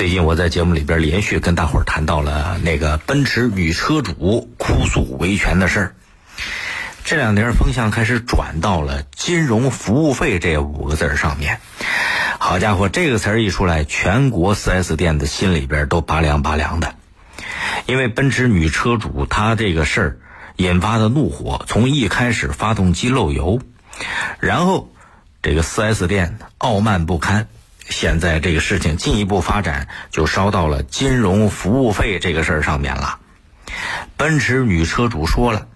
最近我在节目里边连续跟大伙儿谈到了那个奔驰女车主哭诉维权的事儿。这两年风向开始转到了金融服务费这五个字儿上面。好家伙，这个词儿一出来，全国 4S 店的心里边都拔凉拔凉的。因为奔驰女车主她这个事儿引发的怒火，从一开始发动机漏油，然后这个 4S 店傲慢不堪，现在这个事情进一步发展，就烧到了金融服务费这个事儿上面了。奔驰女车主说了。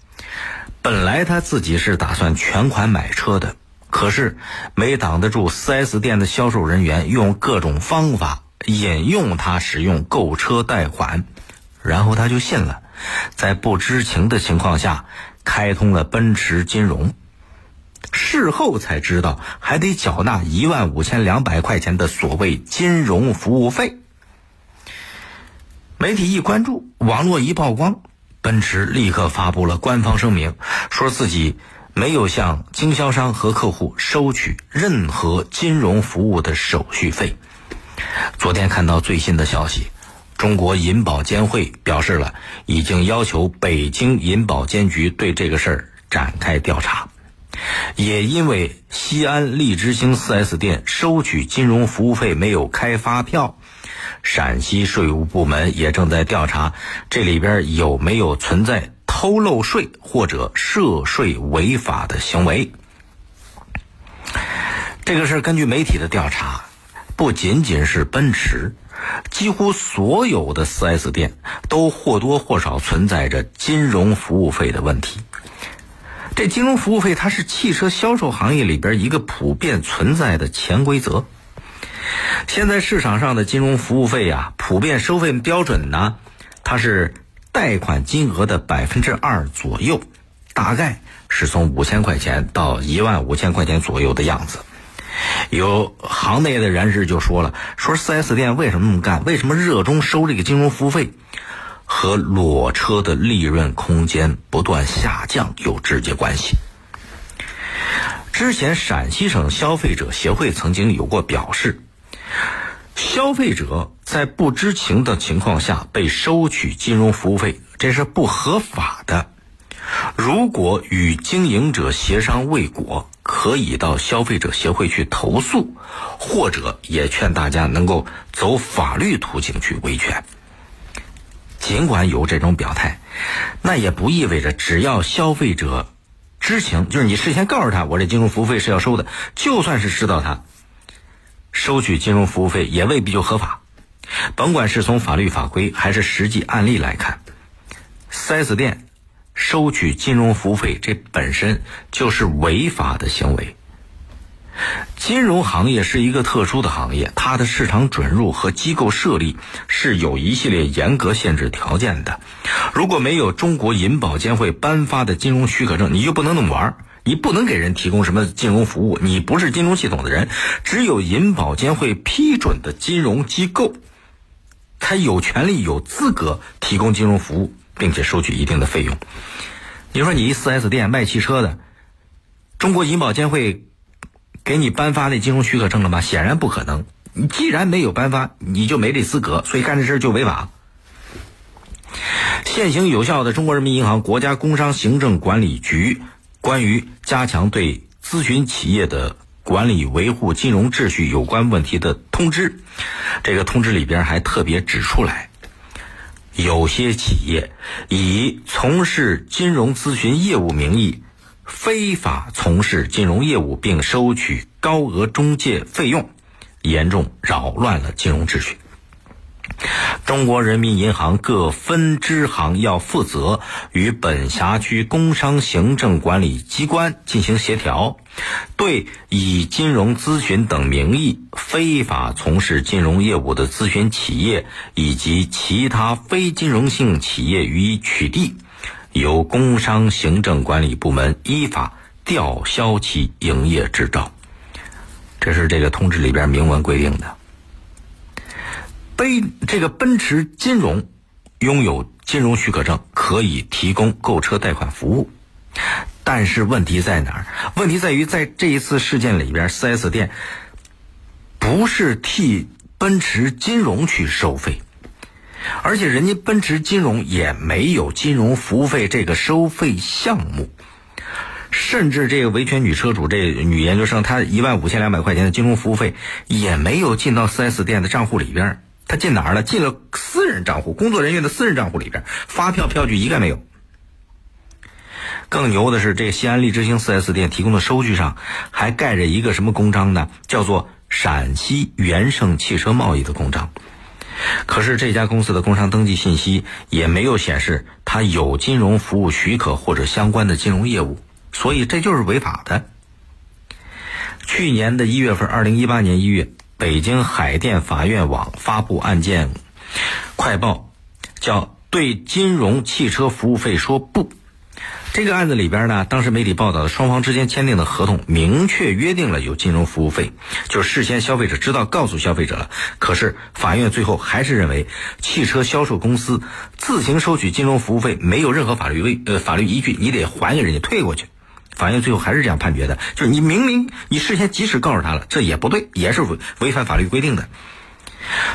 本来她自己是打算全款买车的，可是没挡得住 4S 店的销售人员用各种方法引诱他使用购车贷款，然后他就信了，在不知情的情况下开通了奔驰金融，事后才知道还得缴纳一万五千两百块钱的所谓金融服务费。媒体一关注，网络一曝光。奔驰立刻发布了官方声明，说自己没有向经销商和客户收取任何金融服务的手续费。昨天看到最新的消息，中国银保监会表示了，已经要求北京银保监局对这个事儿展开调查。也因为西安利之星 4S 店收取金融服务费没有开发票。陕西税务部门也正在调查这里边有没有存在偷漏税或者涉税违法的行为。这个事儿根据媒体的调查，不仅仅是奔驰，几乎所有的 4S 店都或多或少存在着金融服务费的问题。这金融服务费它是汽车销售行业里边一个普遍存在的潜规则。现在市场上的金融服务费呀，普遍收费标准呢，它是贷款金额的百分之二左右，大概是从五千块钱到一万五千块钱左右的样子。有行内的人士就说了，说四 S 店为什么那么干？为什么热衷收这个金融服务费？和裸车的利润空间不断下降有直接关系。之前陕西省消费者协会曾经有过表示。消费者在不知情的情况下被收取金融服务费，这是不合法的。如果与经营者协商未果，可以到消费者协会去投诉，或者也劝大家能够走法律途径去维权。尽管有这种表态，那也不意味着只要消费者知情，就是你事先告诉他我这金融服务费是要收的，就算是知道他。收取金融服务费也未必就合法，甭管是从法律法规还是实际案例来看，4S 店收取金融服务费这本身就是违法的行为。金融行业是一个特殊的行业，它的市场准入和机构设立是有一系列严格限制条件的。如果没有中国银保监会颁发的金融许可证，你就不能那么玩你不能给人提供什么金融服务，你不是金融系统的人。只有银保监会批准的金融机构，才有权利、有资格提供金融服务，并且收取一定的费用。你说你一 4S 店卖汽车的，中国银保监会给你颁发那金融许可证了吗？显然不可能。你既然没有颁发，你就没这资格，所以干这事就违法。现行有效的中国人民银行、国家工商行政管理局。关于加强对咨询企业的管理、维护金融秩序有关问题的通知，这个通知里边还特别指出来，有些企业以从事金融咨询业务名义非法从事金融业务，并收取高额中介费用，严重扰乱了金融秩序。中国人民银行各分支行要负责与本辖区工商行政管理机关进行协调，对以金融咨询等名义非法从事金融业务的咨询企业以及其他非金融性企业予以取缔，由工商行政管理部门依法吊销其营业执照。这是这个通知里边明文规定的。奔这个奔驰金融拥有金融许可证，可以提供购车贷款服务。但是问题在哪儿？问题在于在这一次事件里边，4S 店不是替奔驰金融去收费，而且人家奔驰金融也没有金融服务费这个收费项目，甚至这个维权女车主这女研究生，她一万五千两百块钱的金融服务费也没有进到 4S 店的账户里边，她进哪儿了？进了私人账户，工作人员的私人账户里边，发票票据一概没有。更牛的是，这西安利之星 4S 店提供的收据上还盖着一个什么公章呢？叫做陕西元盛汽车贸易的公章。可是这家公司的工商登记信息也没有显示它有金融服务许可或者相关的金融业务，所以这就是违法的。去年的一月份，二零一八年一月，北京海淀法院网发布案件快报，叫“对金融汽车服务费说不”。这个案子里边呢，当时媒体报道的双方之间签订的合同明确约定了有金融服务费，就是事先消费者知道告诉消费者了。可是法院最后还是认为汽车销售公司自行收取金融服务费没有任何法律为呃法律依据，你得还给人家退过去。法院最后还是这样判决的，就是你明明你事先及时告诉他了，这也不对，也是违违反法律规定的。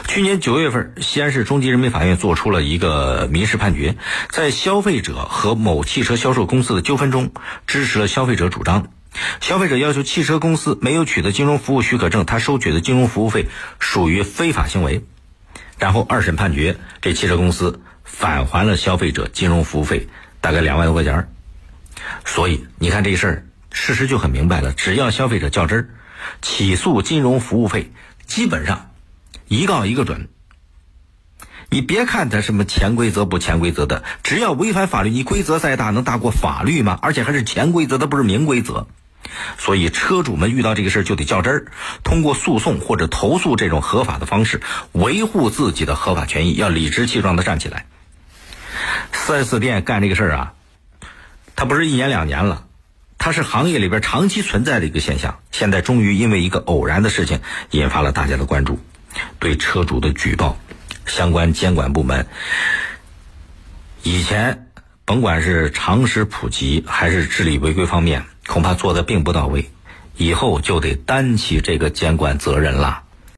去年九月份，西安市中级人民法院作出了一个民事判决，在消费者和某汽车销售公司的纠纷中，支持了消费者主张。消费者要求汽车公司没有取得金融服务许可证，他收取的金融服务费属于非法行为。然后二审判决，这汽车公司返还了消费者金融服务费，大概两万多块钱。所以你看这事儿，事实就很明白了：只要消费者较真儿，起诉金融服务费，基本上。一告一个准，你别看他什么潜规则不潜规则的，只要违反法律，你规则再大能大过法律吗？而且还是潜规则，它不是明规则。所以车主们遇到这个事儿就得较真儿，通过诉讼或者投诉这种合法的方式维护自己的合法权益，要理直气壮的站起来。四 S 店干这个事儿啊，它不是一年两年了，它是行业里边长期存在的一个现象。现在终于因为一个偶然的事情引发了大家的关注。对车主的举报，相关监管部门以前甭管是常识普及还是治理违规方面，恐怕做的并不到位，以后就得担起这个监管责任了。